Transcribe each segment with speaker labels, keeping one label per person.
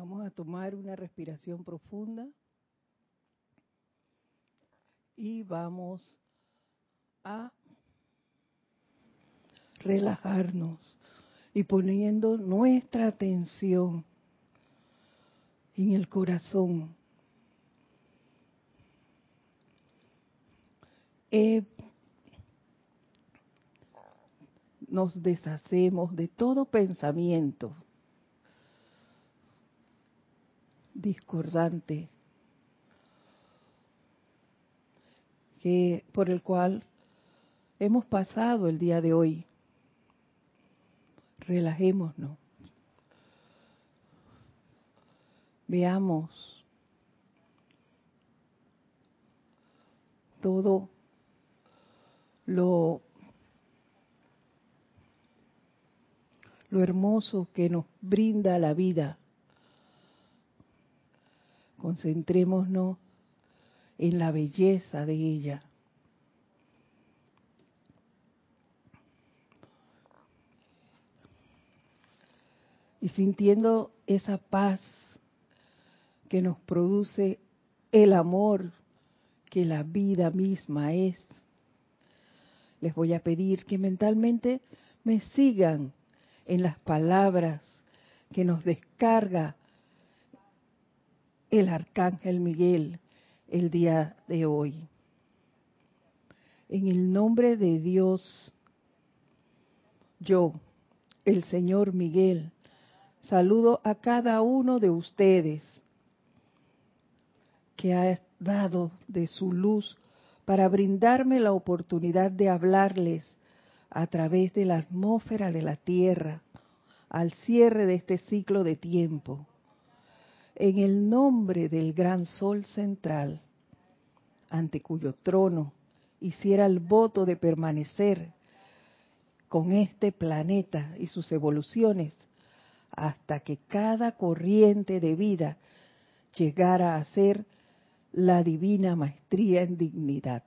Speaker 1: Vamos a tomar una respiración profunda y vamos a relajarnos y poniendo nuestra atención en el corazón. Eh, nos deshacemos de todo pensamiento discordante que por el cual hemos pasado el día de hoy. Relajémonos. Veamos todo lo, lo hermoso que nos brinda la vida. Concentrémonos en la belleza de ella. Y sintiendo esa paz que nos produce el amor que la vida misma es, les voy a pedir que mentalmente me sigan en las palabras que nos descarga el arcángel Miguel el día de hoy. En el nombre de Dios, yo, el Señor Miguel, saludo a cada uno de ustedes que ha dado de su luz para brindarme la oportunidad de hablarles a través de la atmósfera de la Tierra al cierre de este ciclo de tiempo en el nombre del gran sol central, ante cuyo trono hiciera el voto de permanecer con este planeta y sus evoluciones hasta que cada corriente de vida llegara a ser la divina maestría en dignidad,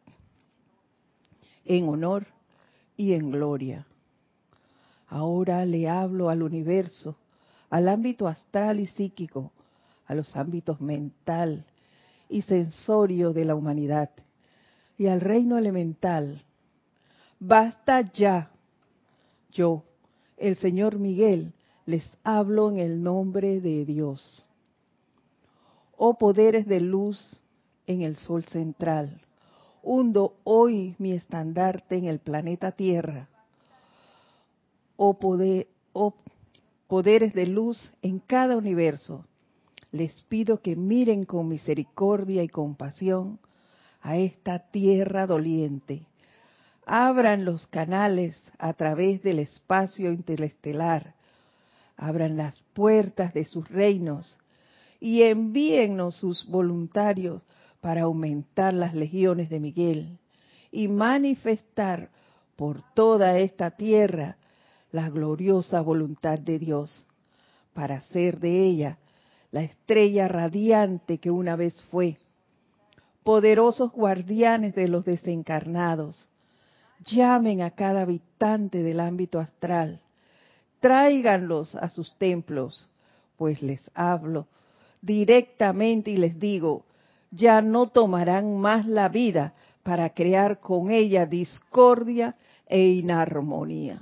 Speaker 1: en honor y en gloria. Ahora le hablo al universo, al ámbito astral y psíquico, los ámbitos mental y sensorio de la humanidad y al reino elemental. Basta ya. Yo, el Señor Miguel, les hablo en el nombre de Dios. Oh poderes de luz en el sol central, hundo hoy mi estandarte en el planeta Tierra. Oh, poder, oh poderes de luz en cada universo, les pido que miren con misericordia y compasión a esta tierra doliente. Abran los canales a través del espacio interestelar. Abran las puertas de sus reinos y envíennos sus voluntarios para aumentar las legiones de Miguel y manifestar por toda esta tierra la gloriosa voluntad de Dios, para hacer de ella la estrella radiante que una vez fue. Poderosos guardianes de los desencarnados, llamen a cada habitante del ámbito astral, tráiganlos a sus templos, pues les hablo directamente y les digo, ya no tomarán más la vida para crear con ella discordia e inarmonía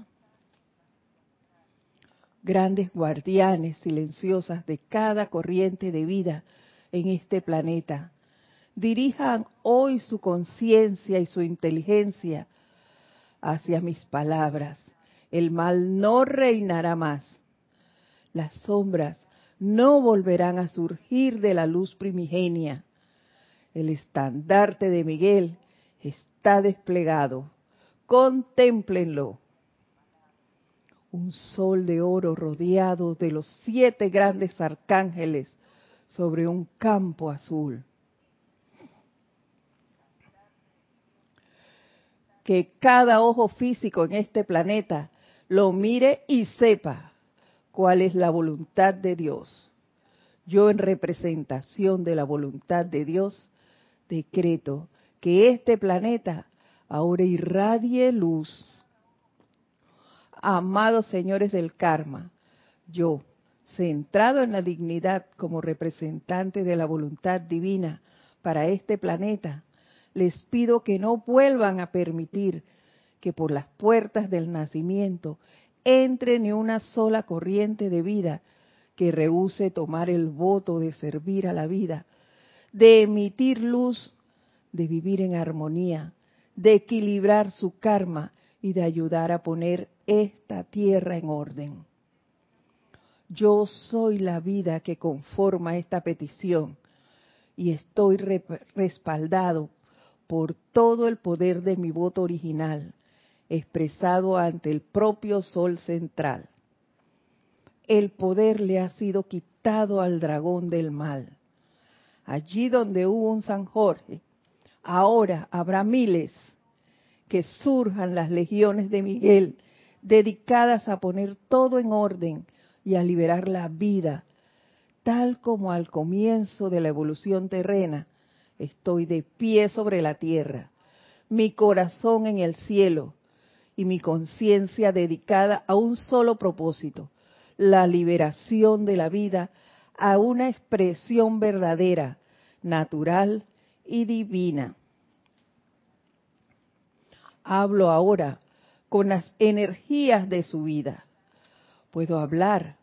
Speaker 1: grandes guardianes silenciosas de cada corriente de vida en este planeta. Dirijan hoy su conciencia y su inteligencia hacia mis palabras. El mal no reinará más. Las sombras no volverán a surgir de la luz primigenia. El estandarte de Miguel está desplegado. Contémplenlo un sol de oro rodeado de los siete grandes arcángeles sobre un campo azul. Que cada ojo físico en este planeta lo mire y sepa cuál es la voluntad de Dios. Yo en representación de la voluntad de Dios decreto que este planeta ahora irradie luz amados señores del karma, yo, centrado en la dignidad como representante de la voluntad divina para este planeta, les pido que no vuelvan a permitir que por las puertas del nacimiento entre ni una sola corriente de vida que rehúse tomar el voto de servir a la vida, de emitir luz, de vivir en armonía, de equilibrar su karma y de ayudar a poner esta tierra en orden. Yo soy la vida que conforma esta petición y estoy respaldado por todo el poder de mi voto original, expresado ante el propio sol central. El poder le ha sido quitado al dragón del mal. Allí donde hubo un San Jorge, ahora habrá miles que surjan las legiones de Miguel dedicadas a poner todo en orden y a liberar la vida, tal como al comienzo de la evolución terrena, estoy de pie sobre la tierra, mi corazón en el cielo y mi conciencia dedicada a un solo propósito, la liberación de la vida a una expresión verdadera, natural y divina. Hablo ahora con las energías de su vida. Puedo hablar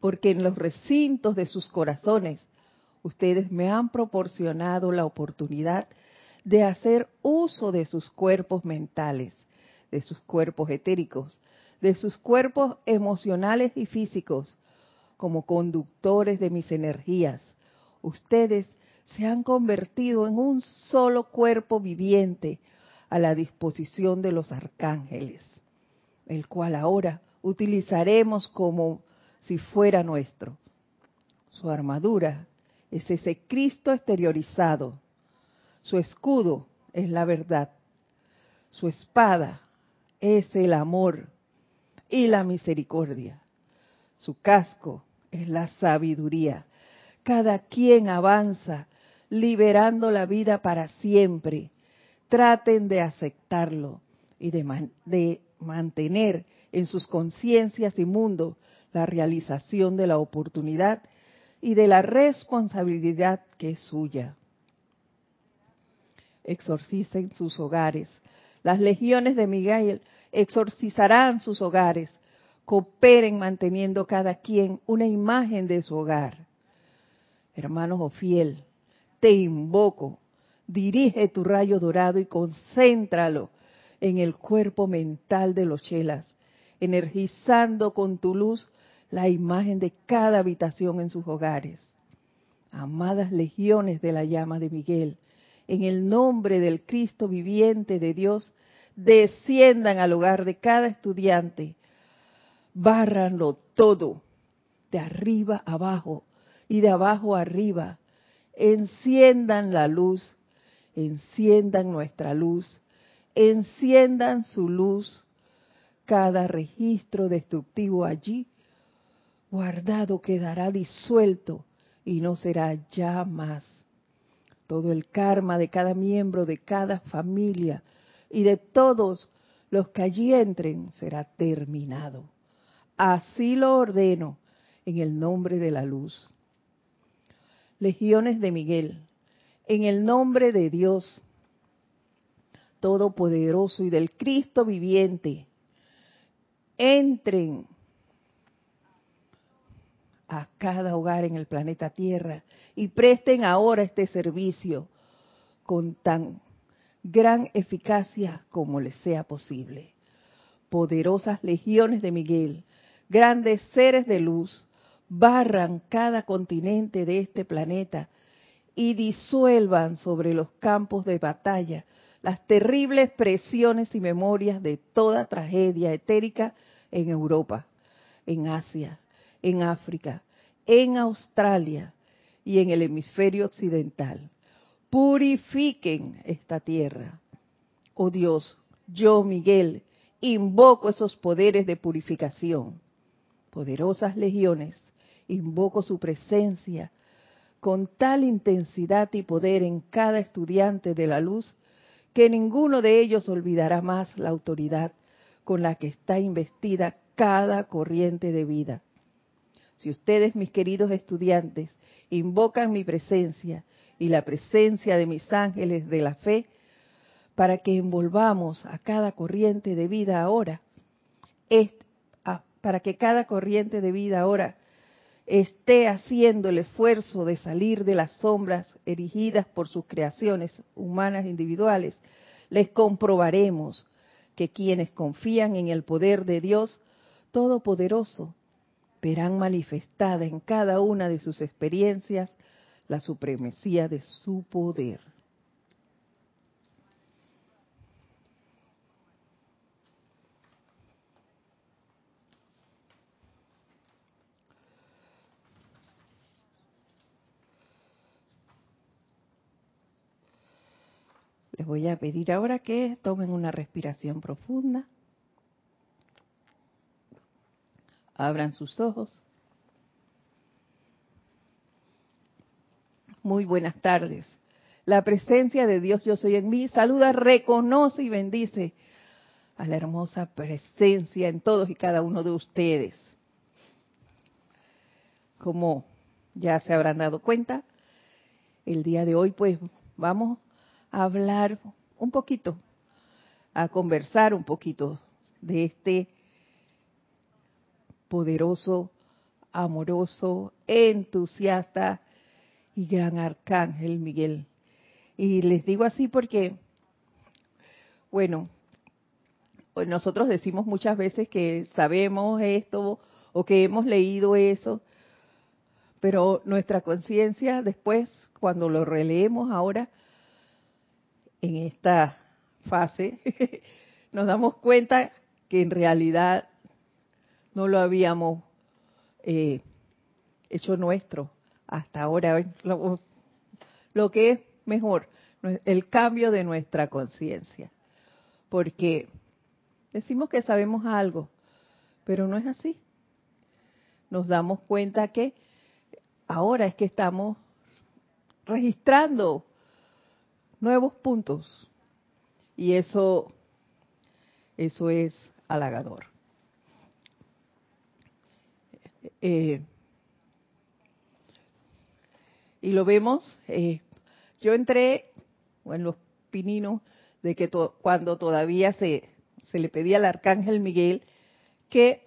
Speaker 1: porque en los recintos de sus corazones ustedes me han proporcionado la oportunidad de hacer uso de sus cuerpos mentales, de sus cuerpos etéricos, de sus cuerpos emocionales y físicos como conductores de mis energías. Ustedes se han convertido en un solo cuerpo viviente a la disposición de los arcángeles, el cual ahora utilizaremos como si fuera nuestro. Su armadura es ese Cristo exteriorizado. Su escudo es la verdad. Su espada es el amor y la misericordia. Su casco es la sabiduría. Cada quien avanza liberando la vida para siempre. Traten de aceptarlo y de, mantener en sus conciencias y mundo la realización de la oportunidad y de la responsabilidad que es suya. Exorcisen sus hogares. Las legiones de Miguel exorcizarán sus hogares. Cooperen manteniendo cada quien una imagen de su hogar. Hermanos o fiel, te invoco, dirige tu rayo dorado y concéntralo en el cuerpo mental de los chelas, energizando con tu luz la imagen de cada habitación en sus hogares. Amadas legiones de la llama de Miguel, en el nombre del Cristo viviente de Dios, desciendan al hogar de cada estudiante, bárranlo todo, de arriba abajo y de abajo arriba, enciendan la luz, enciendan nuestra luz, enciendan su luz, cada registro destructivo allí guardado quedará disuelto y no será ya más. Todo el karma de cada miembro de cada familia y de todos los que allí entren será terminado. Así lo ordeno en el nombre de la luz. Legiones de Miguel, en el nombre de Dios Todopoderoso y del Cristo viviente, entren a cada hogar en el planeta Tierra y presten ahora este servicio con tan gran eficacia como les sea posible. Poderosas legiones de Miguel, grandes seres de luz, barran cada continente de este planeta y disuelvan sobre los campos de batalla las terribles presiones y memorias de toda tragedia etérica en Europa, en Asia, en África, en Australia y en el hemisferio occidental. Purifiquen esta tierra. Oh Dios, yo, Miguel, invoco esos poderes de purificación. Poderosas legiones, invoco su presencia con tal intensidad y poder en cada estudiante de la luz que ninguno de ellos olvidará más la autoridad con la que está investida cada corriente de vida. si ustedes, mis queridos estudiantes, invocan mi presencia y la presencia de mis ángeles de la fe, para que envolvamos a cada corriente de vida ahora, para que cada corriente de vida ahora esté haciendo el esfuerzo de salir de las sombras erigidas por sus creaciones humanas individuales, les comprobaremos que quienes confían en el poder de Dios Todopoderoso verán manifestada en cada una de sus experiencias la supremacía de su poder. Les voy a pedir ahora que tomen una respiración profunda. Abran sus ojos. Muy buenas tardes. La presencia de Dios yo soy en mí saluda, reconoce y bendice a la hermosa presencia en todos y cada uno de ustedes. Como ya se habrán dado cuenta, el día de hoy pues vamos a hablar un poquito, a conversar un poquito de este poderoso, amoroso, entusiasta y gran arcángel Miguel. Y les digo así porque, bueno, pues nosotros decimos muchas veces que sabemos esto o que hemos leído eso, pero nuestra conciencia después, cuando lo releemos ahora, en esta fase, nos damos cuenta que en realidad no lo habíamos eh, hecho nuestro hasta ahora. Lo, lo que es mejor, el cambio de nuestra conciencia. Porque decimos que sabemos algo, pero no es así. Nos damos cuenta que ahora es que estamos registrando nuevos puntos. Y eso, eso es halagador. Eh, y lo vemos, eh, yo entré en los pininos de que cuando todavía se, se le pedía al arcángel Miguel que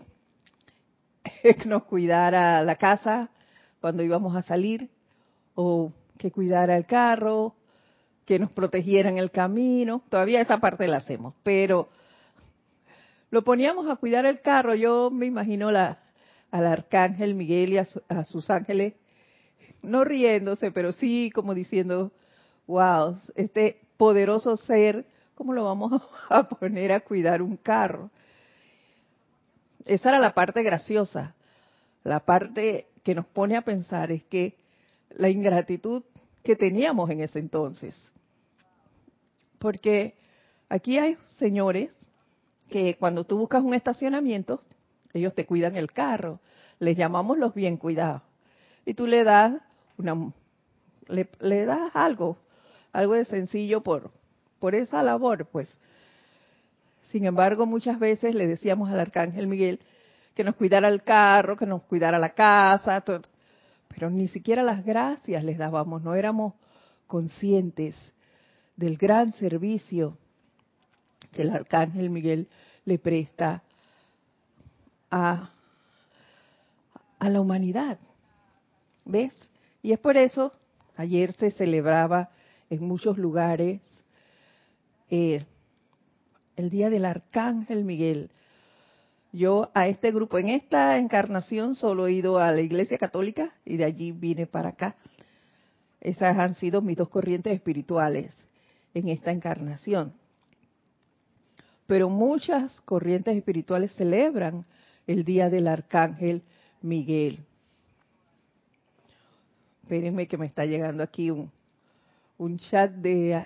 Speaker 1: nos cuidara la casa cuando íbamos a salir, o que cuidara el carro, que nos protegieran el camino. Todavía esa parte la hacemos, pero lo poníamos a cuidar el carro. Yo me imagino la, al arcángel Miguel y a, a sus ángeles, no riéndose, pero sí como diciendo, wow, este poderoso ser, ¿cómo lo vamos a poner a cuidar un carro? Esa era la parte graciosa. La parte que nos pone a pensar es que la ingratitud que teníamos en ese entonces. Porque aquí hay señores que cuando tú buscas un estacionamiento, ellos te cuidan el carro. Les llamamos los bien cuidados. Y tú le das una le, das algo, algo de sencillo por por esa labor, pues. Sin embargo, muchas veces le decíamos al arcángel Miguel que nos cuidara el carro, que nos cuidara la casa, pero ni siquiera las gracias les dábamos, no éramos conscientes del gran servicio que el arcángel Miguel le presta a, a la humanidad. ¿Ves? Y es por eso, ayer se celebraba en muchos lugares eh, el Día del Arcángel Miguel. Yo a este grupo, en esta encarnación, solo he ido a la Iglesia Católica y de allí vine para acá. Esas han sido mis dos corrientes espirituales en esta encarnación. Pero muchas corrientes espirituales celebran el día del arcángel Miguel. Espérenme que me está llegando aquí un, un chat de,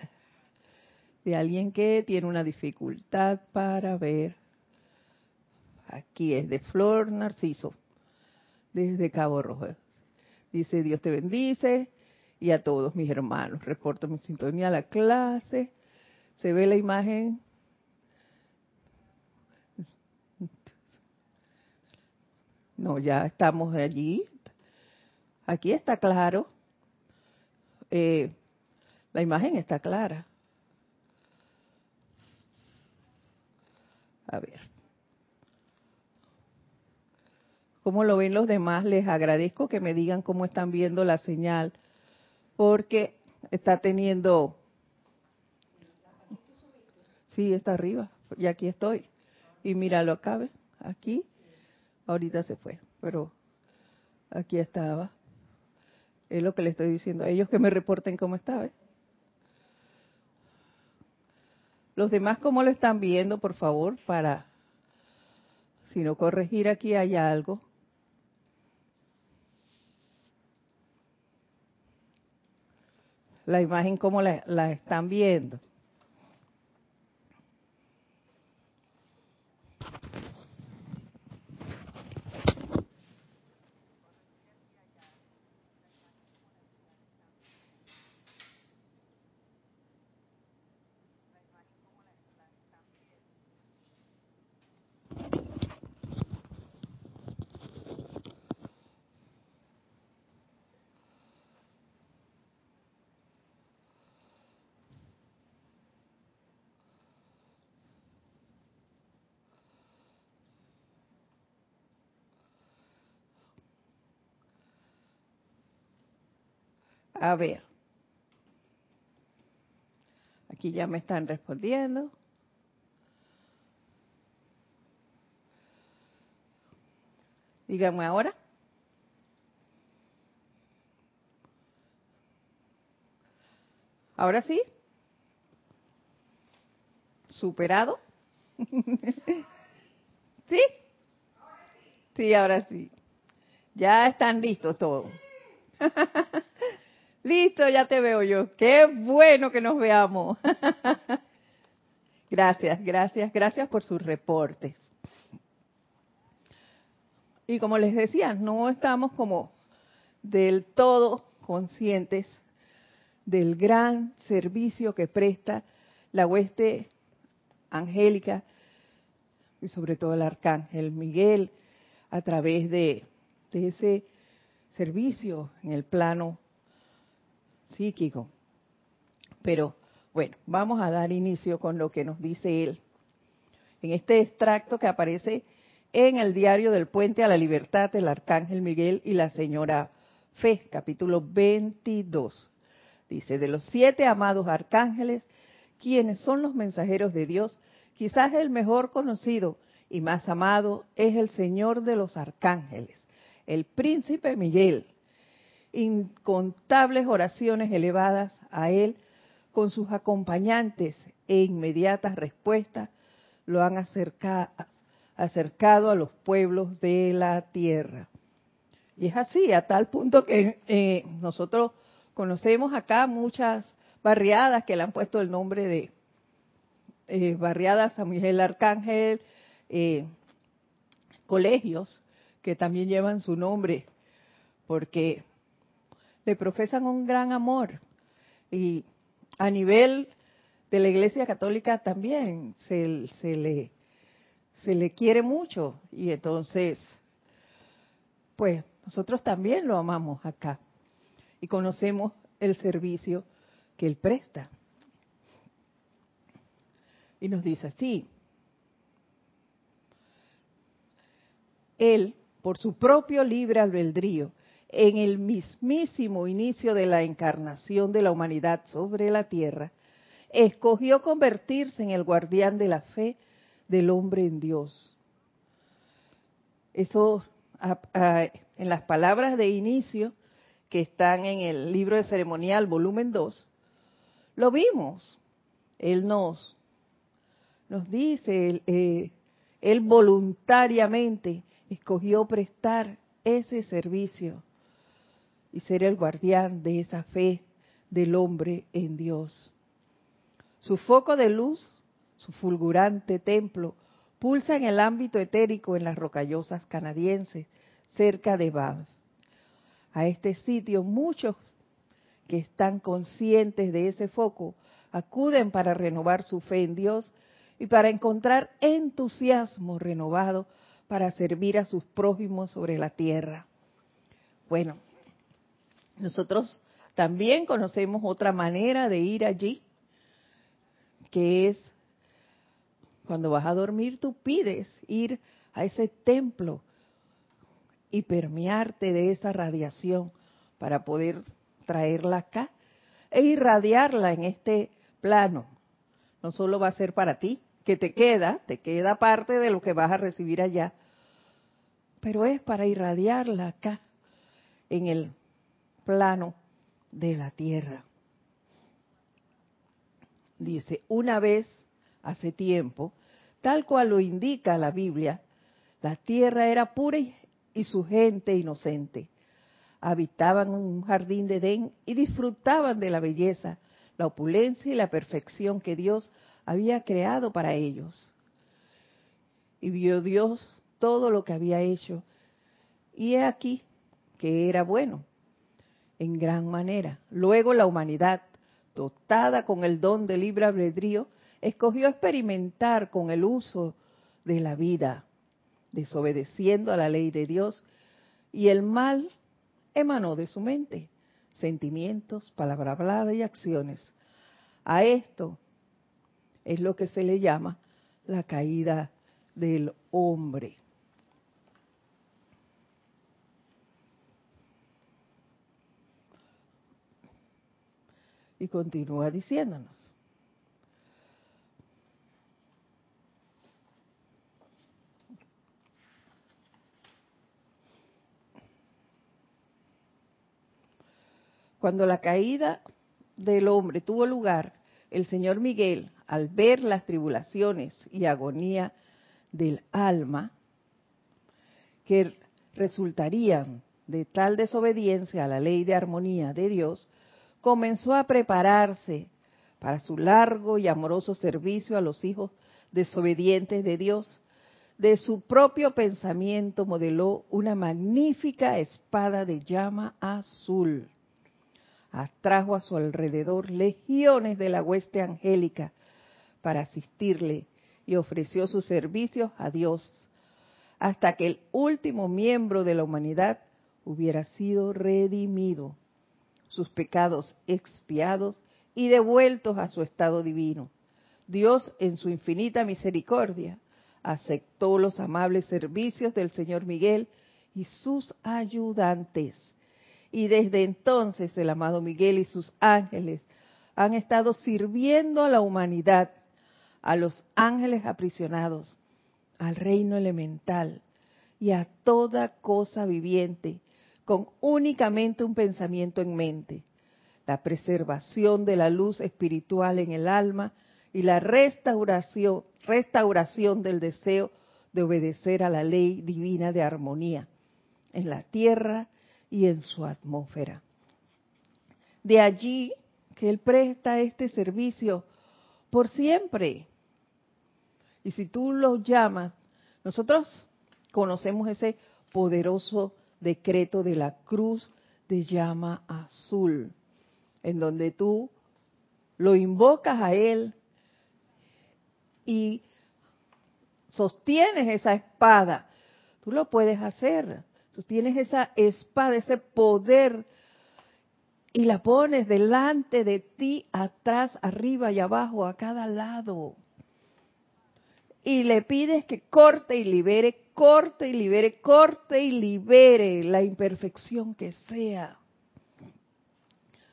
Speaker 1: de alguien que tiene una dificultad para ver. Aquí es de Flor Narciso, desde Cabo Rojo. Dice, Dios te bendice y a todos mis hermanos. Reporto mi sintonía a la clase. Se ve la imagen. No, ya estamos allí. Aquí está claro. Eh, la imagen está clara. A ver. ¿Cómo lo ven los demás? Les agradezco que me digan cómo están viendo la señal, porque está teniendo... Sí, está arriba, y aquí estoy. Y mira, lo acabe, aquí, ahorita se fue, pero aquí estaba. Es lo que le estoy diciendo a ellos que me reporten cómo está. Los demás, ¿cómo lo están viendo, por favor? Para, si no corregir aquí hay algo. La imagen, ¿cómo la, la están viendo? A ver. Aquí ya me están respondiendo. Díganme ahora. ¿Ahora sí? ¿Superado? ¿Sí? Sí, ahora sí. Ya están listos todos. Listo, ya te veo yo. Qué bueno que nos veamos. gracias, gracias, gracias por sus reportes. Y como les decía, no estamos como del todo conscientes del gran servicio que presta la hueste angélica y sobre todo el arcángel Miguel a través de, de ese servicio en el plano psíquico. Pero bueno, vamos a dar inicio con lo que nos dice él. En este extracto que aparece en el diario del Puente a la Libertad del Arcángel Miguel y la Señora Fe, capítulo 22. Dice, de los siete amados arcángeles, quienes son los mensajeros de Dios, quizás el mejor conocido y más amado es el Señor de los arcángeles, el príncipe Miguel, incontables oraciones elevadas a Él con sus acompañantes e inmediatas respuestas lo han acercado a los pueblos de la tierra. Y es así, a tal punto que eh, nosotros conocemos acá muchas barriadas que le han puesto el nombre de eh, barriadas San Miguel Arcángel, eh, colegios que también llevan su nombre, porque le profesan un gran amor. Y a nivel de la Iglesia Católica también se, le, se le quiere mucho. Y entonces, pues nosotros también lo amamos acá. Y conocemos el servicio que Él presta. Y nos dice así, Él, por su propio libre albedrío, en el mismísimo inicio de la encarnación de la humanidad sobre la tierra, escogió convertirse en el guardián de la fe del hombre en Dios. Eso, en las palabras de inicio que están en el libro de ceremonial, volumen 2, lo vimos. Él nos, nos dice, eh, él voluntariamente escogió prestar ese servicio y ser el guardián de esa fe del hombre en Dios. Su foco de luz, su fulgurante templo, pulsa en el ámbito etérico en las rocallosas canadienses, cerca de Banff. A este sitio muchos que están conscientes de ese foco acuden para renovar su fe en Dios y para encontrar entusiasmo renovado para servir a sus prójimos sobre la tierra. Bueno, nosotros también conocemos otra manera de ir allí, que es cuando vas a dormir, tú pides ir a ese templo y permearte de esa radiación para poder traerla acá e irradiarla en este plano. No solo va a ser para ti, que te queda, te queda parte de lo que vas a recibir allá, pero es para irradiarla acá, en el plano de la tierra. Dice, una vez, hace tiempo, tal cual lo indica la Biblia, la tierra era pura y su gente inocente. Habitaban un jardín de Edén y disfrutaban de la belleza, la opulencia y la perfección que Dios había creado para ellos. Y vio Dios todo lo que había hecho. Y he aquí que era bueno, en gran manera. Luego la humanidad, dotada con el don de libre albedrío, escogió experimentar con el uso de la vida, desobedeciendo a la ley de Dios, y el mal emanó de su mente, sentimientos, palabra hablada y acciones. A esto es lo que se le llama la caída del hombre. Y continúa diciéndonos. Cuando la caída del hombre tuvo lugar, el señor Miguel, al ver las tribulaciones y agonía del alma que resultarían de tal desobediencia a la ley de armonía de Dios, comenzó a prepararse para su largo y amoroso servicio a los hijos desobedientes de Dios. De su propio pensamiento modeló una magnífica espada de llama azul atrajo a su alrededor legiones de la hueste angélica para asistirle y ofreció sus servicios a Dios hasta que el último miembro de la humanidad hubiera sido redimido, sus pecados expiados y devueltos a su estado divino. Dios, en su infinita misericordia, aceptó los amables servicios del Señor Miguel y sus ayudantes y desde entonces el amado Miguel y sus ángeles han estado sirviendo a la humanidad, a los ángeles aprisionados, al reino elemental y a toda cosa viviente, con únicamente un pensamiento en mente, la preservación de la luz espiritual en el alma y la restauración, restauración del deseo de obedecer a la ley divina de armonía en la tierra y en su atmósfera. De allí que Él presta este servicio por siempre. Y si tú lo llamas, nosotros conocemos ese poderoso decreto de la cruz de llama azul, en donde tú lo invocas a Él y sostienes esa espada. Tú lo puedes hacer. Tú tienes esa espada, ese poder, y la pones delante de ti, atrás, arriba y abajo, a cada lado. Y le pides que corte y libere, corte y libere, corte y libere la imperfección que sea.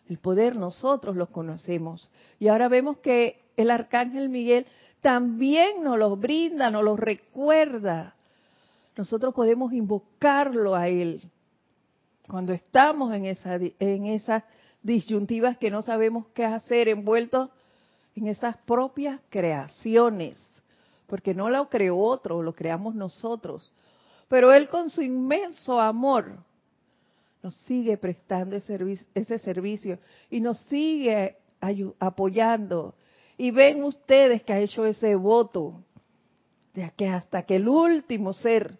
Speaker 1: El poder nosotros lo conocemos. Y ahora vemos que el arcángel Miguel también nos lo brinda, nos lo recuerda nosotros podemos invocarlo a Él. Cuando estamos en, esa, en esas disyuntivas que no sabemos qué hacer, envueltos en esas propias creaciones, porque no lo creó otro, lo creamos nosotros. Pero Él con su inmenso amor nos sigue prestando ese servicio, y nos sigue apoyando. Y ven ustedes que ha hecho ese voto de que hasta que el último ser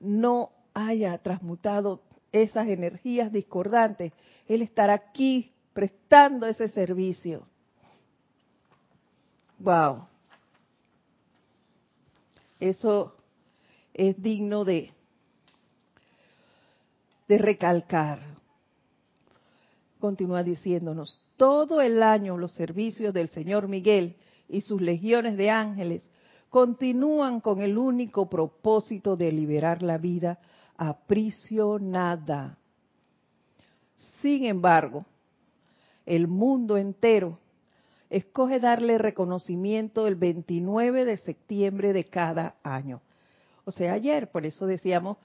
Speaker 1: no haya transmutado esas energías discordantes, Él estará aquí prestando ese servicio. Wow. Eso es digno de, de recalcar. Continúa diciéndonos, todo el año los servicios del Señor Miguel y sus legiones de ángeles continúan con el único propósito de liberar la vida aprisionada. Sin embargo, el mundo entero escoge darle reconocimiento el 29 de septiembre de cada año. O sea, ayer, por eso decíamos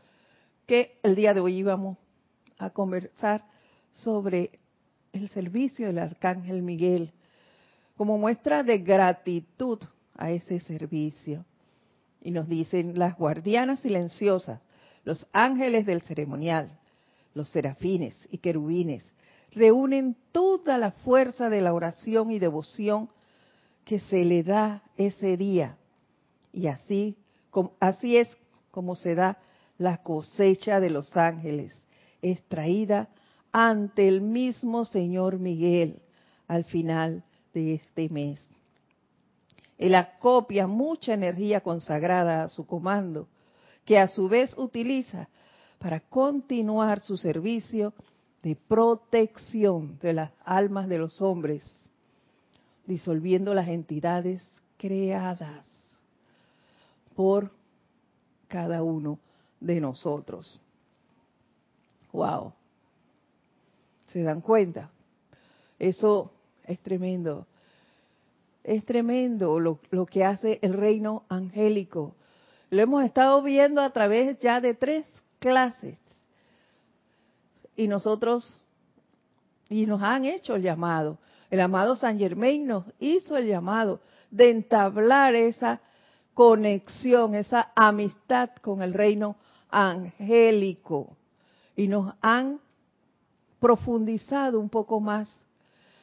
Speaker 1: que el día de hoy íbamos a conversar sobre el servicio del Arcángel Miguel como muestra de gratitud a ese servicio. Y nos dicen las guardianas silenciosas, los ángeles del ceremonial, los serafines y querubines, reúnen toda la fuerza de la oración y devoción que se le da ese día. Y así, así es como se da la cosecha de los ángeles, extraída ante el mismo Señor Miguel al final de este mes. Él acopia mucha energía consagrada a su comando, que a su vez utiliza para continuar su servicio de protección de las almas de los hombres, disolviendo las entidades creadas por cada uno de nosotros. Wow. ¿Se dan cuenta? Eso es tremendo. Es tremendo lo, que hace el reino angélico. Lo hemos estado viendo a través ya de tres clases. Y nosotros, y nos han hecho el llamado. El amado San Germain nos hizo el llamado de entablar esa conexión, esa amistad con el reino angélico. Y nos han profundizado un poco más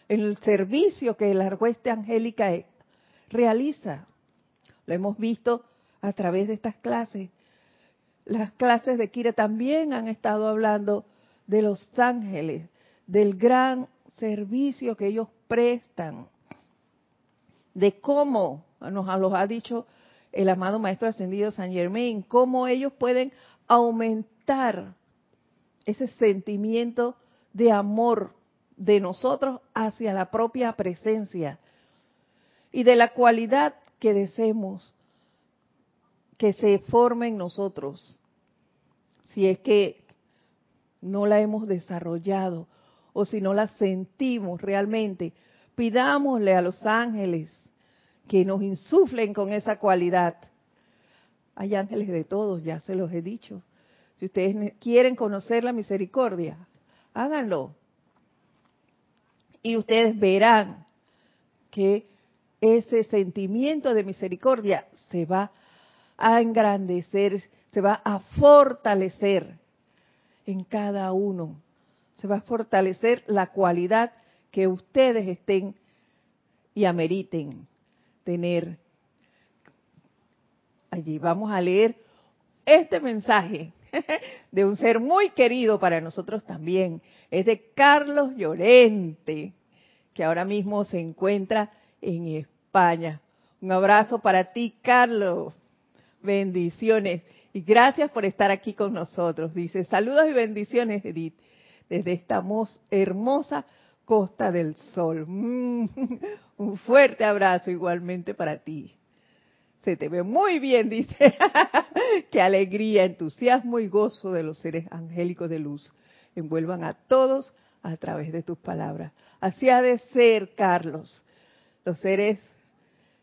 Speaker 1: en el servicio que la hueste angélica realiza. Lo hemos visto a través de estas clases. Las clases de Kira también han estado hablando de los ángeles, del gran servicio que ellos prestan, de cómo, nos los ha dicho el amado Maestro Ascendido San Germain, cómo ellos pueden aumentar ese sentimiento de amor de nosotros hacia la propia presencia y de la cualidad que deseemos que se forme en nosotros, si es que no la hemos desarrollado o si no la sentimos realmente, pidámosle a los ángeles que nos insuflen con esa cualidad. Hay ángeles de todos, ya se los he dicho. Si ustedes quieren conocer la misericordia, háganlo. Y ustedes verán que ese sentimiento de misericordia se va a engrandecer, se va a fortalecer en cada uno. Se va a fortalecer la cualidad que ustedes estén y ameriten tener allí. Vamos a leer este mensaje de un ser muy querido para nosotros también. Es de Carlos Llorente, que ahora mismo se encuentra en España. Un abrazo para ti, Carlos. Bendiciones. Y gracias por estar aquí con nosotros. Dice, saludos y bendiciones, Edith, desde esta hermosa Costa del Sol. Mm, un fuerte abrazo igualmente para ti. Se te ve muy bien, dice. Qué alegría, entusiasmo y gozo de los seres angélicos de luz envuelvan a todos a través de tus palabras. Así ha de ser, Carlos. Los seres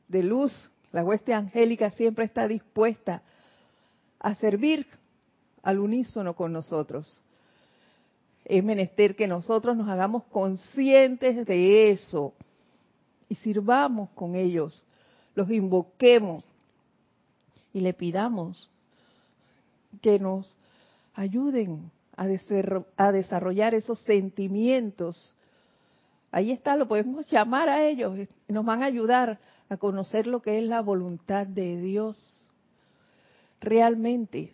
Speaker 1: de luz, la hueste angélica siempre está dispuesta a servir al unísono con nosotros. Es menester que nosotros nos hagamos conscientes de eso y sirvamos con ellos, los invoquemos y le pidamos que nos ayuden a, desarrollar esos sentimientos. Ahí está, lo podemos llamar a ellos, nos van a ayudar a conocer lo que es la voluntad de Dios. Realmente,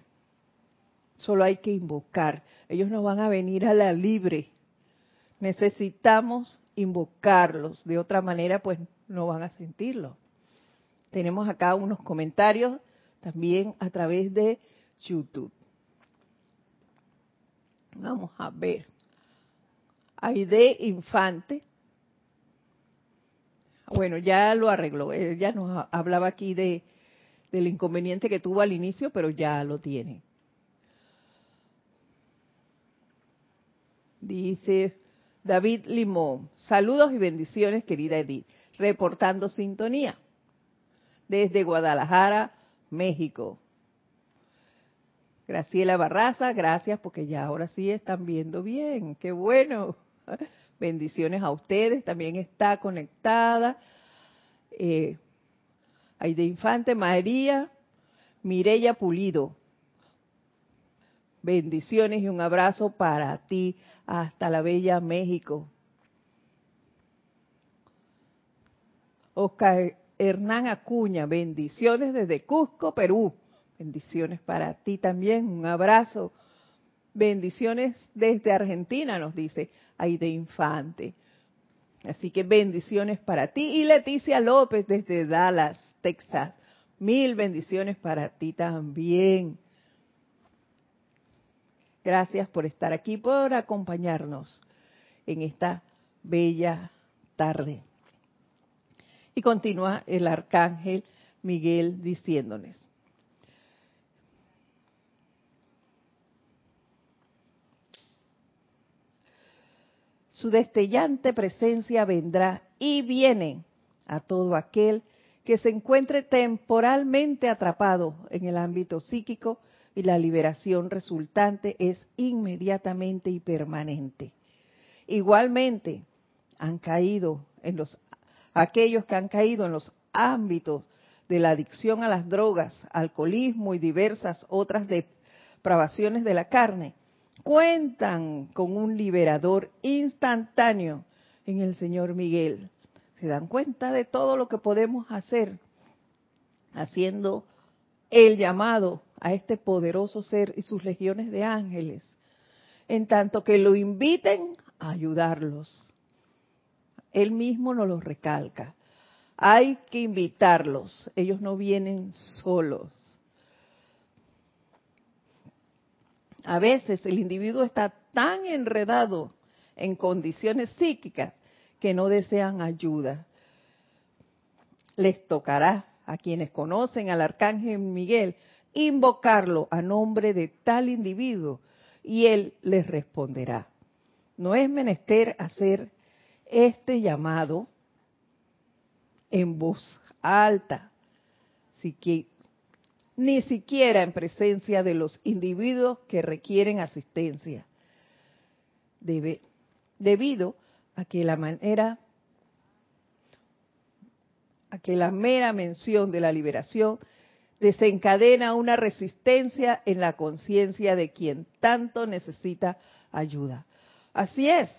Speaker 1: solo hay que invocar. Ellos no van a venir a la libre. Necesitamos invocarlos. De otra manera, pues no van a sentirlo. Tenemos acá unos comentarios también a través de YouTube. Vamos a ver. Aide Infante. Bueno, ya lo arregló. Ella nos hablaba aquí de del inconveniente que tuvo al inicio, pero ya lo tiene. Dice David Limón, saludos y bendiciones, querida Edith, reportando sintonía desde Guadalajara, México. Graciela Barraza, gracias porque ya ahora sí están viendo bien, qué bueno. Bendiciones a ustedes, también está conectada. Eh, Aide Infante, María, Mireya Pulido. Bendiciones y un abrazo para ti hasta la bella México. Oscar Hernán Acuña, bendiciones desde Cusco, Perú. Bendiciones para ti también, un abrazo. Bendiciones desde Argentina, nos dice Aide Infante. Así que bendiciones para ti. Y Leticia López desde Dallas, Texas. Mil bendiciones para ti también. Gracias por estar aquí, por acompañarnos en esta bella tarde. Y continúa el arcángel Miguel diciéndoles. Su destellante presencia vendrá y viene a todo aquel que se encuentre temporalmente atrapado en el ámbito psíquico y la liberación resultante es inmediatamente y permanente. Igualmente, han caído en los aquellos que han caído en los ámbitos de la adicción a las drogas, alcoholismo y diversas otras depravaciones de la carne, cuentan con un liberador instantáneo en el Señor Miguel. Se dan cuenta de todo lo que podemos hacer haciendo el llamado a este poderoso ser y sus legiones de ángeles, en tanto que lo inviten a ayudarlos. Él mismo nos lo recalca. Hay que invitarlos, ellos no vienen solos. A veces el individuo está tan enredado en condiciones psíquicas que no desean ayuda. Les tocará a quienes conocen al arcángel Miguel invocarlo a nombre de tal individuo y él les responderá. No es menester hacer este llamado en voz alta, ni siquiera en presencia de los individuos que requieren asistencia, debido a que la manera a que la mera mención de la liberación desencadena una resistencia en la conciencia de quien tanto necesita ayuda. Así es.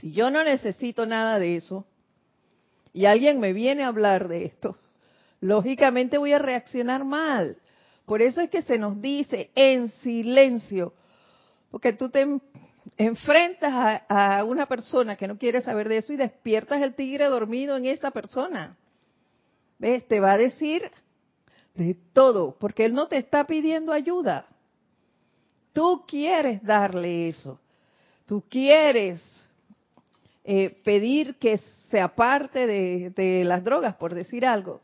Speaker 1: Si yo no necesito nada de eso y alguien me viene a hablar de esto, lógicamente voy a reaccionar mal. Por eso es que se nos dice en silencio, porque tú te enfrentas a, una persona que no quiere saber de eso y despiertas el tigre dormido en esa persona. ¿Ves? Te va a decir de todo, porque Él no te está pidiendo ayuda. Tú quieres darle eso. Tú quieres eh, pedir que se aparte de, de las drogas, por decir algo.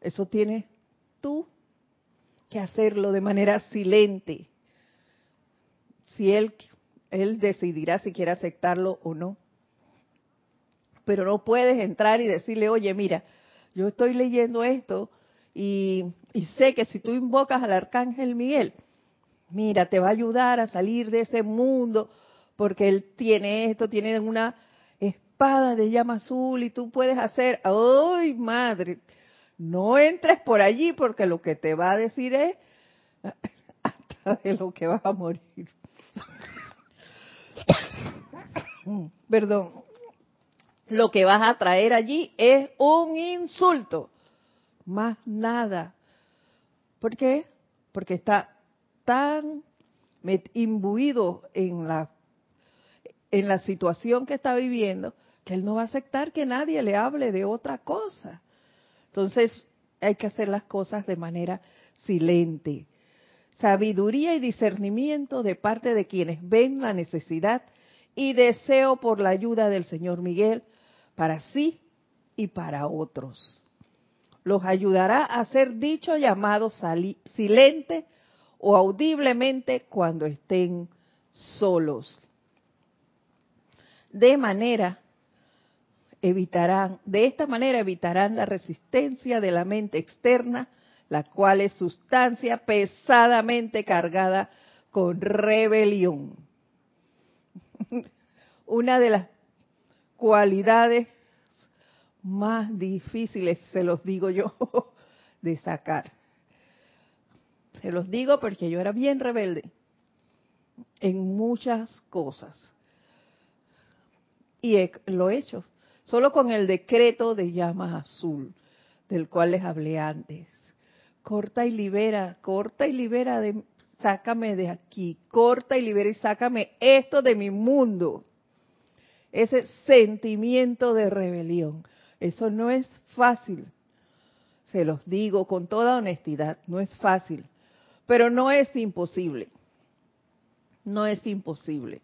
Speaker 1: Eso tienes tú que hacerlo de manera silente. Si Él, Él decidirá si quiere aceptarlo o no. Pero no puedes entrar y decirle, oye, mira, yo estoy leyendo esto y, sé que si tú invocas al arcángel Miguel, mira, te va a ayudar a salir de ese mundo, porque él tiene esto, tiene una espada de llama azul y tú puedes hacer, ¡ay madre! No entres por allí porque lo que te va a decir es hasta de lo que vas a morir. Perdón. Lo que vas a traer allí es un insulto más nada. ¿Por qué? Porque está tan imbuido en la, en la situación que está viviendo que él no va a aceptar que nadie le hable de otra cosa. Entonces hay que hacer las cosas de manera silente. Sabiduría y discernimiento de parte de quienes ven la necesidad y deseo por la ayuda del Señor Miguel para sí y para otros. Los ayudará a hacer dicho llamado silente o audiblemente cuando estén solos. De manera evitarán, de esta manera evitarán la resistencia de la mente externa, la cual es sustancia pesadamente cargada con rebelión. Una de las cualidades más difíciles, se los digo yo, de sacar. Se los digo porque yo era bien rebelde en muchas cosas. Y lo he hecho solo con el decreto de llama azul, del cual les hablé antes. Corta y libera, corta y libera, de, sácame de aquí, corta y libera y sácame esto de mi mundo. Ese sentimiento de rebelión. Eso no es fácil. Se los digo con toda honestidad, no es fácil. Pero no es imposible. No es imposible.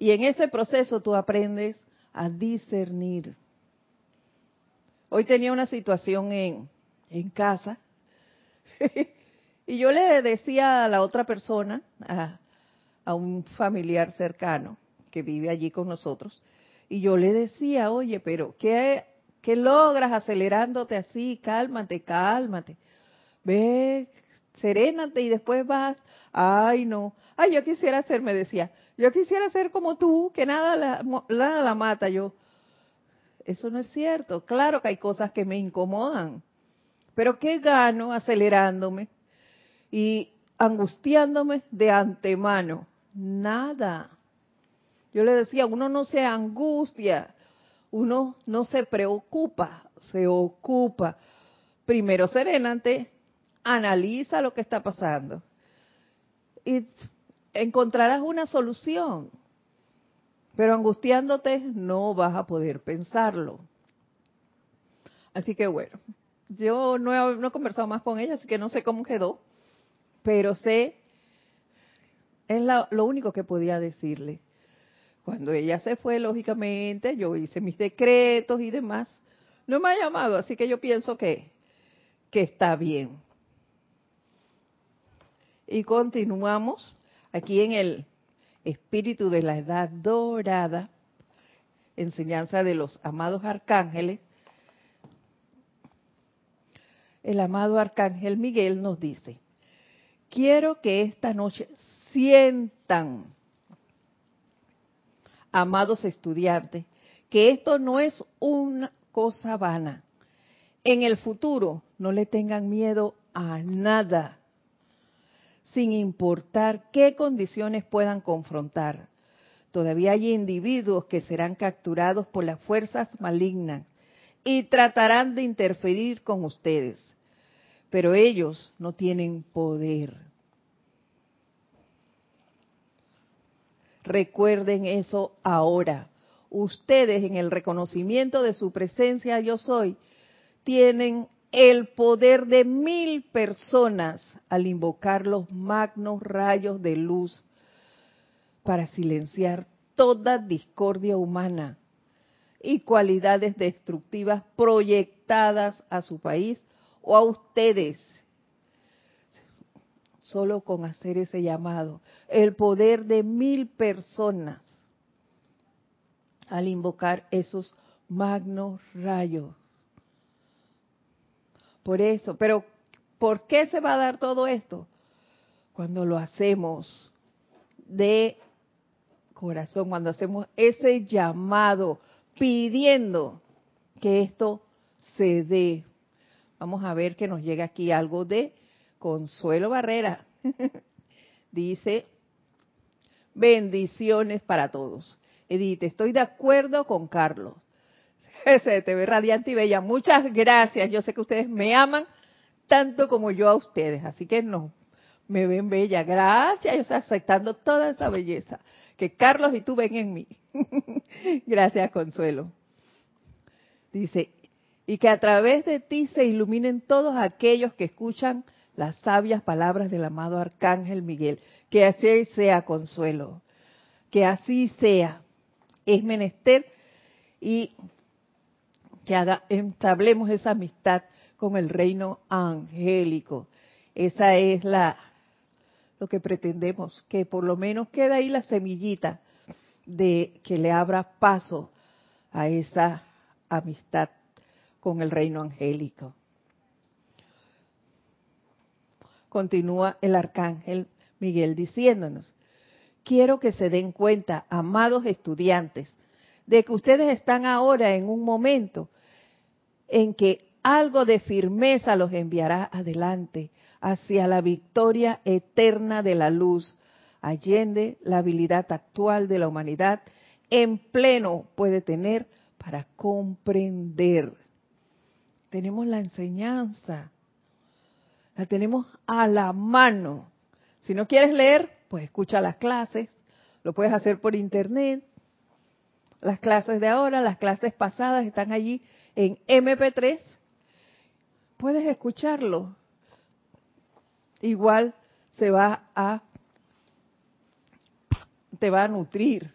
Speaker 1: Y en ese proceso tú aprendes a discernir. Hoy tenía una situación en, en casa y yo le decía a la otra persona, a, un familiar cercano que vive allí con nosotros, y yo le decía, oye, pero ¿qué, qué logras acelerándote así? Cálmate, cálmate. Ve, serénate y después vas. Ay, no. Ay, yo quisiera ser, me decía, yo quisiera ser como tú, que nada la, nada la mata. Yo, eso no es cierto. Claro que hay cosas que me incomodan. Pero ¿qué gano acelerándome y angustiándome de antemano? Nada. Yo le decía, uno no se angustia, uno no se preocupa, se ocupa. Primero serénate, analiza lo que está pasando y encontrarás una solución. Pero angustiándote no vas a poder pensarlo. Así que bueno, yo no he, no he conversado más con ella, así que no sé cómo quedó, pero sé, es lo único que podía decirle. Cuando ella se fue, lógicamente, yo hice mis decretos y demás. No me ha llamado, así que yo pienso que, que está bien. Y continuamos aquí en el espíritu de la edad dorada, enseñanza de los amados arcángeles. El amado arcángel Miguel nos dice, quiero que esta noche sientan amados estudiantes, que esto no es una cosa vana. En el futuro no le tengan miedo a nada, sin importar qué condiciones puedan confrontar. Todavía hay individuos que serán capturados por las fuerzas malignas y tratarán de interferir con ustedes, pero ellos no tienen poder Recuerden eso ahora. Ustedes en el reconocimiento de su presencia yo soy, tienen el poder de mil personas al invocar los magnos rayos de luz para silenciar toda discordia humana y cualidades destructivas proyectadas a su país o a ustedes solo con hacer ese llamado. El poder de mil personas al invocar esos magnos rayos. Por eso, pero ¿por qué se va a dar todo esto? Cuando lo hacemos de corazón, cuando hacemos ese llamado pidiendo que esto se dé. Vamos a ver que nos llega aquí algo de Consuelo Barrera dice, bendiciones para todos. Edith, estoy de acuerdo con Carlos. Se te ve radiante y bella. Muchas gracias. Yo sé que ustedes me aman tanto como yo a ustedes. Así que no, me ven bella. Gracias. Yo estoy aceptando toda esa belleza que Carlos y tú ven en mí. gracias, Consuelo. Dice, y que a través de ti se iluminen todos aquellos que escuchan las sabias palabras del amado Arcángel Miguel. Que así sea, Consuelo. Que así sea. Es menester y que haga, entablemos esa amistad con el reino angélico. Esa es la lo que pretendemos, que por lo menos quede ahí la semillita de que le abra paso a esa amistad con el reino angélico. Continúa el arcángel Miguel diciéndonos, quiero que se den cuenta, amados estudiantes, de que ustedes están ahora en un momento en que algo de firmeza los enviará adelante hacia la victoria eterna de la luz, allende la habilidad actual de la humanidad en pleno puede tener para comprender. Tenemos la enseñanza, la tenemos a la mano. Si no quieres leer, pues escucha las clases, lo puedes hacer por internet. Las clases de ahora, las clases pasadas están allí en MP3. Puedes escucharlo. Igual se va a te va a nutrir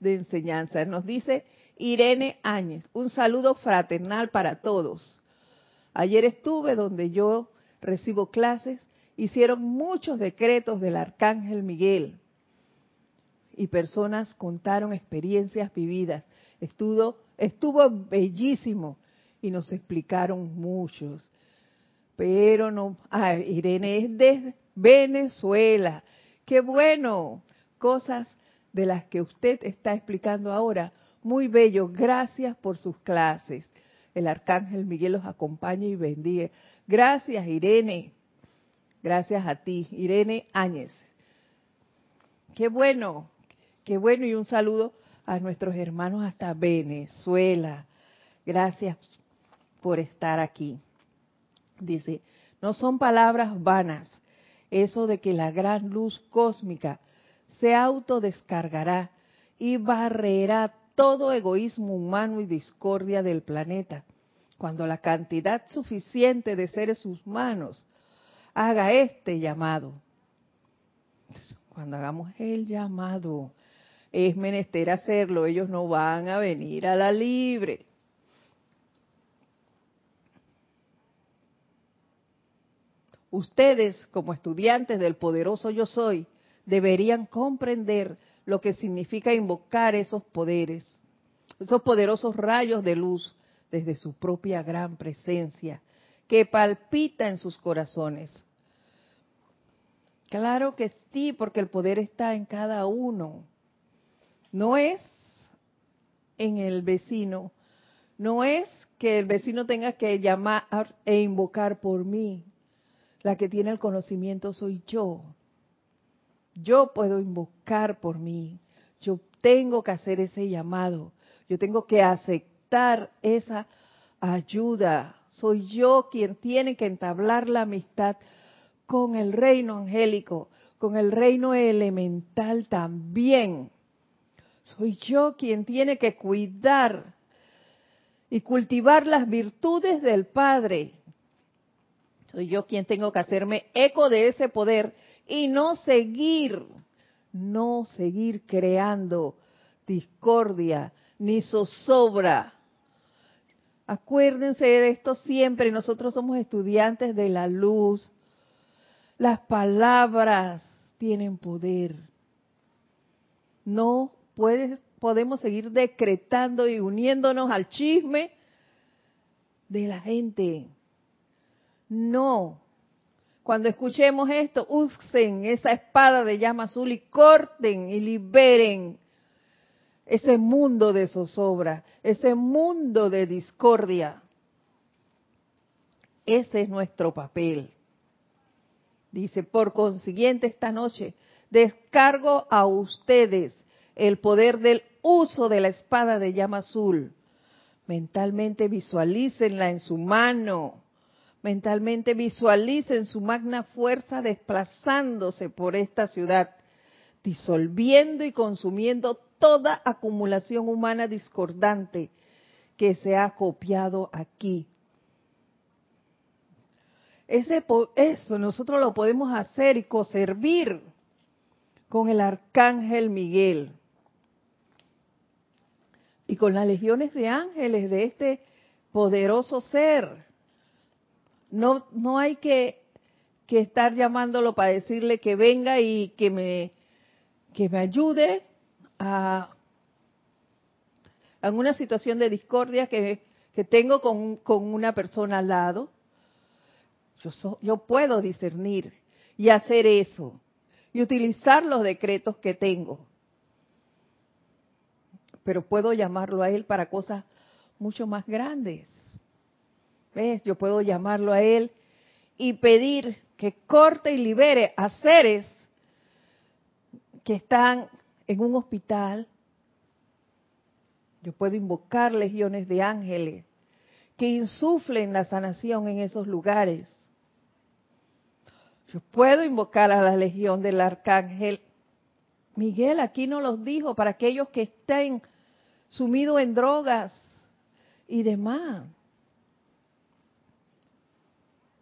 Speaker 1: de enseñanza. Nos dice Irene Áñez, un saludo fraternal para todos. Ayer estuve donde yo recibo clases, hicieron muchos decretos del Arcángel Miguel y personas contaron experiencias vividas. Estuvo, estuvo bellísimo y nos explicaron muchos. Pero no, ah, Irene es de Venezuela. Qué bueno, cosas de las que usted está explicando ahora. Muy bello, gracias por sus clases. El arcángel Miguel los acompaña y bendiga. Gracias, Irene. Gracias a ti, Irene Áñez. Qué bueno, qué bueno y un saludo a nuestros hermanos hasta Venezuela. Gracias por estar aquí. Dice, no son palabras vanas, eso de que la gran luz cósmica se autodescargará y barrerá todo egoísmo humano y discordia del planeta. Cuando la cantidad suficiente de seres humanos haga este llamado. Cuando hagamos el llamado, es menester hacerlo, ellos no van a venir a la libre. Ustedes, como estudiantes del poderoso yo soy, deberían comprender lo que significa invocar esos poderes, esos poderosos rayos de luz desde su propia gran presencia, que palpita en sus corazones. Claro que sí, porque el poder está en cada uno. No es en el vecino, no es que el vecino tenga que llamar e invocar por mí. La que tiene el conocimiento soy yo. Yo puedo invocar por mí. Yo tengo que hacer ese llamado. Yo tengo que aceptar esa ayuda. Soy yo quien tiene que entablar la amistad con el reino angélico, con el reino elemental también. Soy yo quien tiene que cuidar y cultivar las virtudes del Padre. Soy yo quien tengo que hacerme eco de ese poder y no seguir, no seguir creando discordia ni zozobra. Acuérdense de esto siempre, nosotros somos estudiantes de la luz. Las palabras tienen poder. No podemos seguir decretando y uniéndonos al chisme de la gente. No, cuando escuchemos esto, usen esa espada de llama azul y corten y liberen ese mundo de zozobra, ese mundo de discordia. Ese es nuestro papel. Dice, por consiguiente, esta noche descargo a ustedes el poder del uso de la espada de llama azul. Mentalmente visualícenla en su mano mentalmente visualicen su magna fuerza desplazándose por esta ciudad, disolviendo y consumiendo toda acumulación humana discordante que se ha copiado aquí. Ese, eso nosotros lo podemos hacer y coservir con el arcángel Miguel y con las legiones de ángeles de este poderoso ser. No, no hay que, que estar llamándolo para decirle que venga y que me, que me ayude a, una situación de discordia que, que tengo con, con, una persona al lado. Yo, yo puedo discernir y hacer eso y utilizar los decretos que tengo. Pero puedo llamarlo a Él para cosas mucho más grandes. Yo puedo llamarlo a Él y pedir que corte y libere a seres que están en un hospital. Yo puedo invocar legiones de ángeles que insuflen la sanación en esos lugares. Yo puedo invocar a la legión del arcángel. Miguel aquí no los dijo para aquellos que estén sumidos en drogas y demás.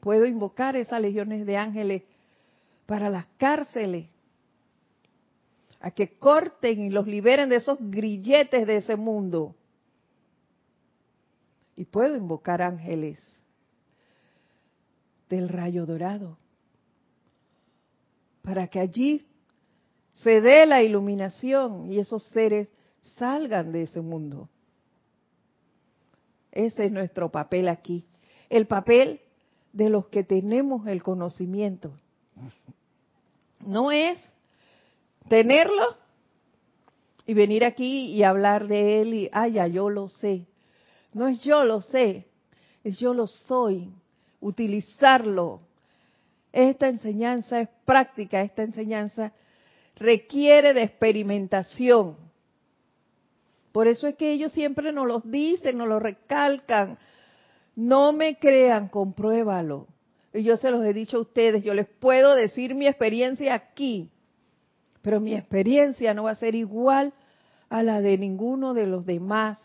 Speaker 1: Puedo invocar esas legiones de ángeles para las cárceles, a que corten y los liberen de esos grilletes de ese mundo. Y puedo invocar ángeles del rayo dorado para que allí se dé la iluminación y esos seres salgan de ese mundo. Ese es nuestro papel aquí. El papel de los que tenemos el conocimiento. No es tenerlo y venir aquí y hablar de él y, ay, yo lo sé. No es yo lo sé, es yo lo soy. Utilizarlo, esta enseñanza es práctica, esta enseñanza requiere de experimentación. Por eso es que ellos siempre nos lo dicen, nos lo recalcan. No me crean, compruébalo. Y yo se los he dicho a ustedes, yo les puedo decir mi experiencia aquí, pero mi experiencia no va a ser igual a la de ninguno de los demás,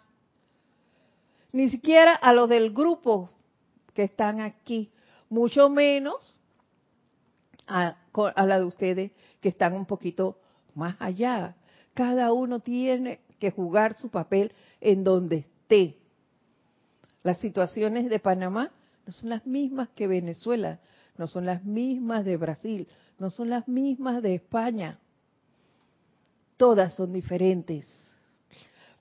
Speaker 1: ni siquiera a los del grupo que están aquí, mucho menos a, la de ustedes que están un poquito más allá. Cada uno tiene que jugar su papel en donde esté. Las situaciones de Panamá no son las mismas que Venezuela, no son las mismas de Brasil, no son las mismas de España. Todas son diferentes.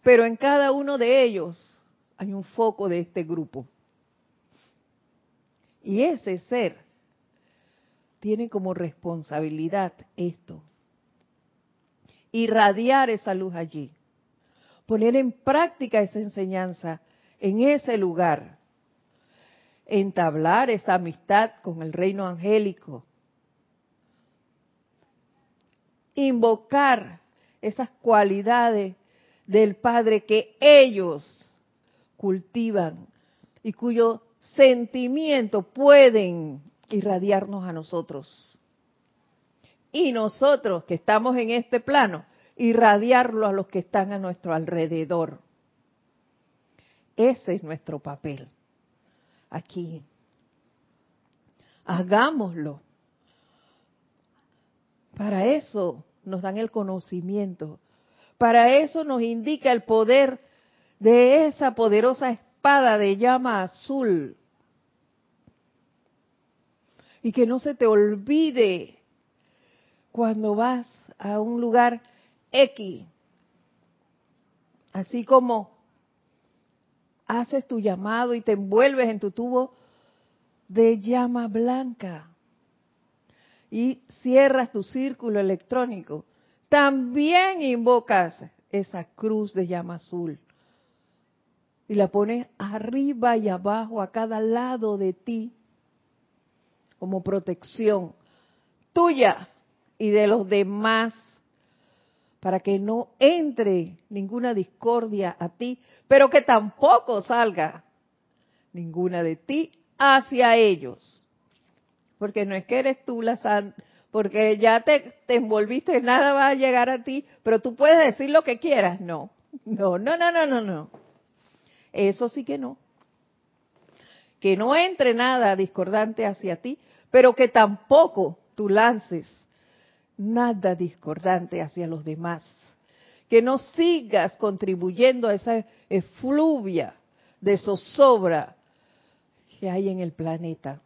Speaker 1: Pero en cada uno de ellos hay un foco de este grupo. Y ese ser tiene como responsabilidad esto. Irradiar esa luz allí. Poner en práctica esa enseñanza en ese lugar. Entablar esa amistad con el reino angélico. Invocar esas cualidades del Padre que ellos cultivan y cuyo sentimiento pueden irradiarnos a nosotros. Y nosotros que estamos en este plano, irradiarlo a los que están a nuestro alrededor. Ese es nuestro papel aquí. Hagámoslo. Para eso nos dan el conocimiento. Para eso nos indica el poder de esa poderosa espada de llama azul y que no se te olvide cuando vas a un lugar X, así como haces tu llamado y te envuelves en tu tubo de llama blanca y cierras tu círculo electrónico, también invocas esa cruz de llama azul y la pones arriba y abajo a cada lado de ti como protección tuya y de los demás, para que no entre ninguna discordia a ti, pero que tampoco salga ninguna de ti hacia ellos. Porque no es que eres tú la santa, porque ya te, te envolviste, nada va a llegar a ti, pero tú puedes decir lo que quieras. No, no, no, no, no, no, no. Eso sí que no. Que no entre nada discordante hacia ti, pero que tampoco tú lances nada discordante hacia los demás. Que no sigas contribuyendo a esa efluvia de zozobra que hay en el planeta.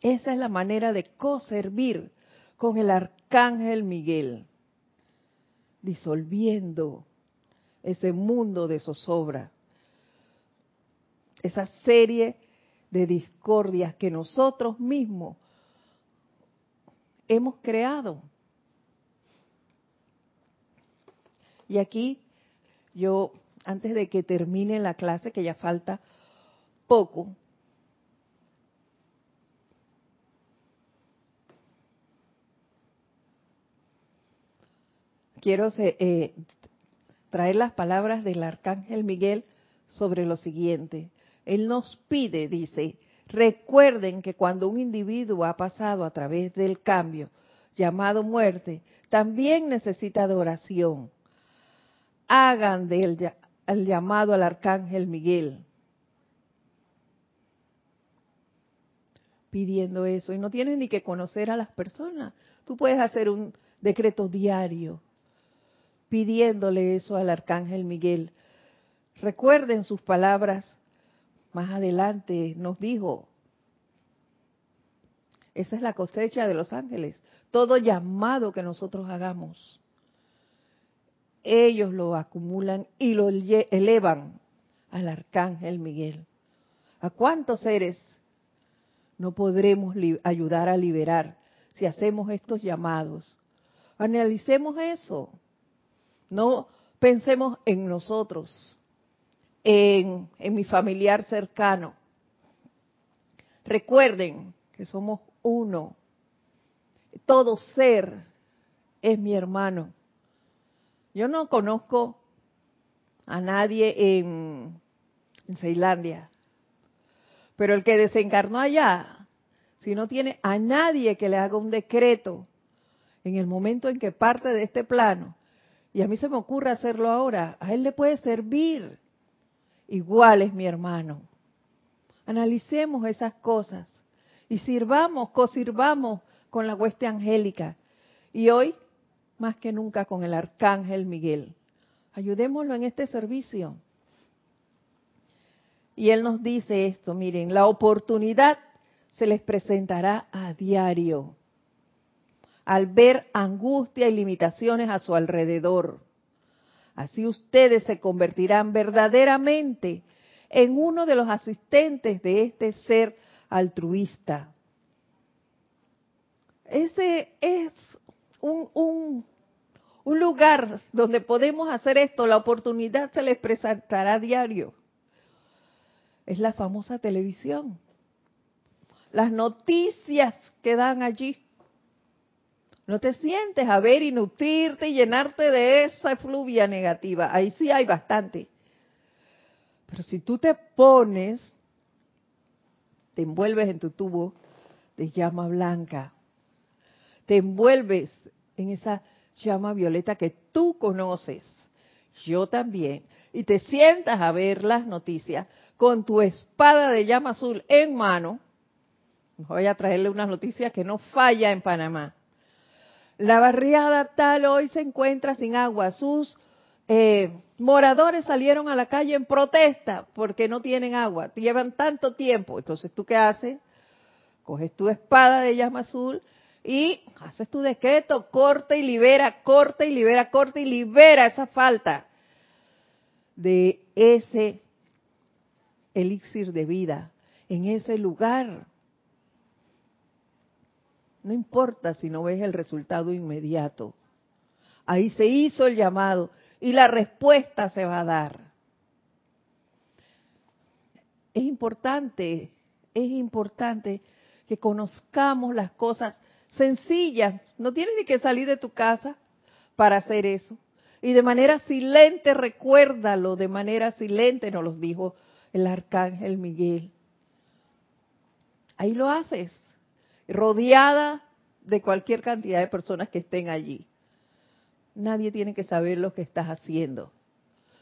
Speaker 1: Esa es la manera de co-servir con el arcángel Miguel, disolviendo ese mundo de zozobra, esa serie de discordias que nosotros mismos hemos creado. Y aquí yo, antes de que termine la clase, que ya falta poco, quiero eh, traer las palabras del arcángel Miguel sobre lo siguiente. Él nos pide, dice, recuerden que cuando un individuo ha pasado a través del cambio llamado muerte, también necesita adoración. Hagan del el llamado al arcángel Miguel. Pidiendo eso. Y no tienes ni que conocer a las personas. Tú puedes hacer un decreto diario pidiéndole eso al arcángel Miguel. Recuerden sus palabras, más adelante nos dijo, esa es la cosecha de los ángeles, todo llamado que nosotros hagamos, ellos lo acumulan y lo elevan al arcángel Miguel. ¿A cuántos seres no podremos ayudar a liberar si hacemos estos llamados? Analicemos eso. No pensemos en nosotros, en, mi familiar cercano. Recuerden que somos uno. Todo ser es mi hermano. Yo no conozco a nadie en, en Ceilandia, pero el que desencarnó allá, si no tiene a nadie que le haga un decreto en el momento en que parte de este plano, y a mí se me ocurre hacerlo ahora, a él le puede servir. Igual es mi hermano. Analicemos esas cosas y sirvamos, cosirvamos con la hueste angélica. Y hoy, más que nunca, con el arcángel Miguel. Ayudémoslo en este servicio. Y él nos dice esto, miren, la oportunidad se les presentará a diario al ver angustia y limitaciones a su alrededor. Así ustedes se convertirán verdaderamente en uno de los asistentes de este ser altruista. Ese es un, un, lugar donde podemos hacer esto, la oportunidad se les presentará a diario. Es la famosa televisión. Las noticias que dan allí no te sientes a ver y nutrirte y llenarte de esa fluvia negativa. Ahí sí hay bastante. Pero si tú te pones, te envuelves en tu tubo de llama blanca, te envuelves en esa llama violeta que tú conoces, yo también, y te sientas a ver las noticias con tu espada de llama azul en mano, voy a traerle unas noticias que no falla en Panamá la barriada tal hoy se encuentra sin agua. Sus eh, moradores salieron a la calle en protesta porque no tienen agua. Llevan tanto tiempo. Entonces, ¿tú qué haces? Coges tu espada de llama azul y haces tu decreto, corta y libera, corta y libera, corta y libera esa falta de ese elixir de vida en ese lugar. No importa si no ves el resultado inmediato. Ahí se hizo el llamado y la respuesta se va a dar. Es importante, es importante que conozcamos las cosas sencillas. No tienes ni que salir de tu casa para hacer eso. Y de manera silente, recuérdalo, de manera silente nos lo dijo el arcángel Miguel. Ahí lo haces rodeada de cualquier cantidad de personas que estén allí. Nadie tiene que saber lo que estás haciendo,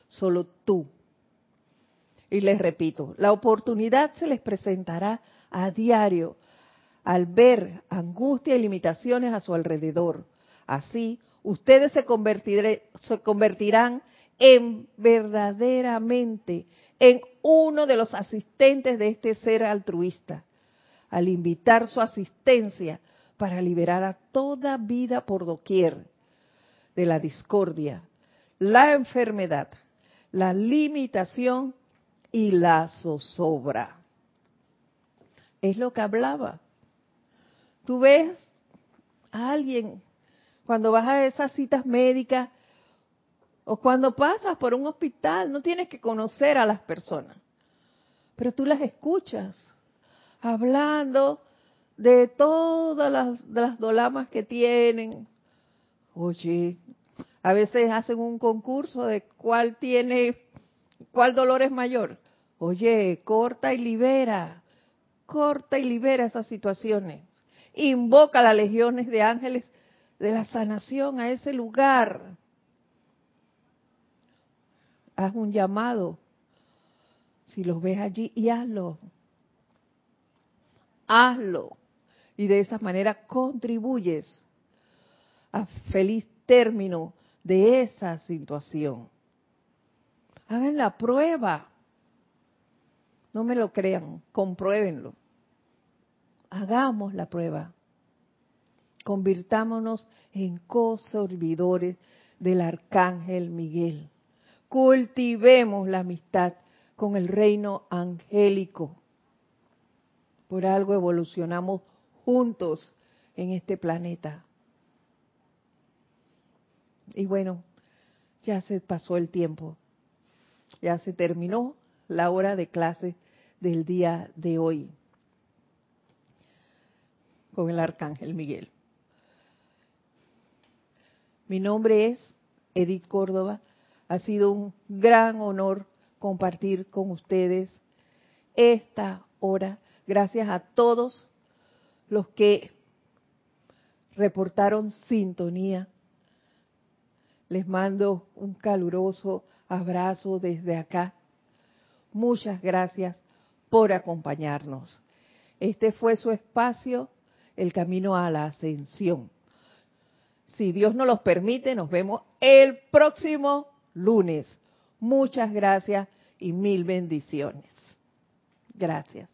Speaker 1: solo tú Y les repito, la oportunidad se les presentará a diario al ver angustia y limitaciones a su alrededor. Así, ustedes se, se convertirán en verdaderamente en uno de los asistentes de este ser altruista, al invitar su asistencia para liberar a toda vida por doquier de la discordia, la enfermedad, la limitación y la zozobra. Es lo que hablaba. Tú ves a alguien cuando vas a esas citas médicas o cuando pasas por un hospital, no tienes que conocer a las personas, pero tú las escuchas hablando de todas las, dolamas que tienen. Oye, a veces hacen un concurso de cuál tiene, cuál dolor es mayor. Oye, corta y libera, corta y libera esas situaciones. Invoca las legiones de ángeles de la sanación a ese lugar. Haz un llamado, si los ves allí, y hazlo. Hazlo. Y de esa manera contribuyes a feliz término de esa situación. Hagan la prueba. No me lo crean, compruébenlo. Hagamos la prueba. Convirtámonos en co-servidores del arcángel Miguel. Cultivemos la amistad con el reino angélico. Por algo evolucionamos juntos en este planeta. Y bueno, ya se pasó el tiempo. Ya se terminó la hora de clase del día de hoy con el arcángel Miguel. Mi nombre es Edith Córdoba. Ha sido un gran honor compartir con ustedes esta hora. Gracias a todos los que reportaron sintonía. Les mando un caluroso abrazo desde acá. Muchas gracias por acompañarnos. Este fue su espacio el camino a la ascensión. Si Dios nos los permite, nos vemos el próximo lunes. Muchas gracias y mil bendiciones. Gracias.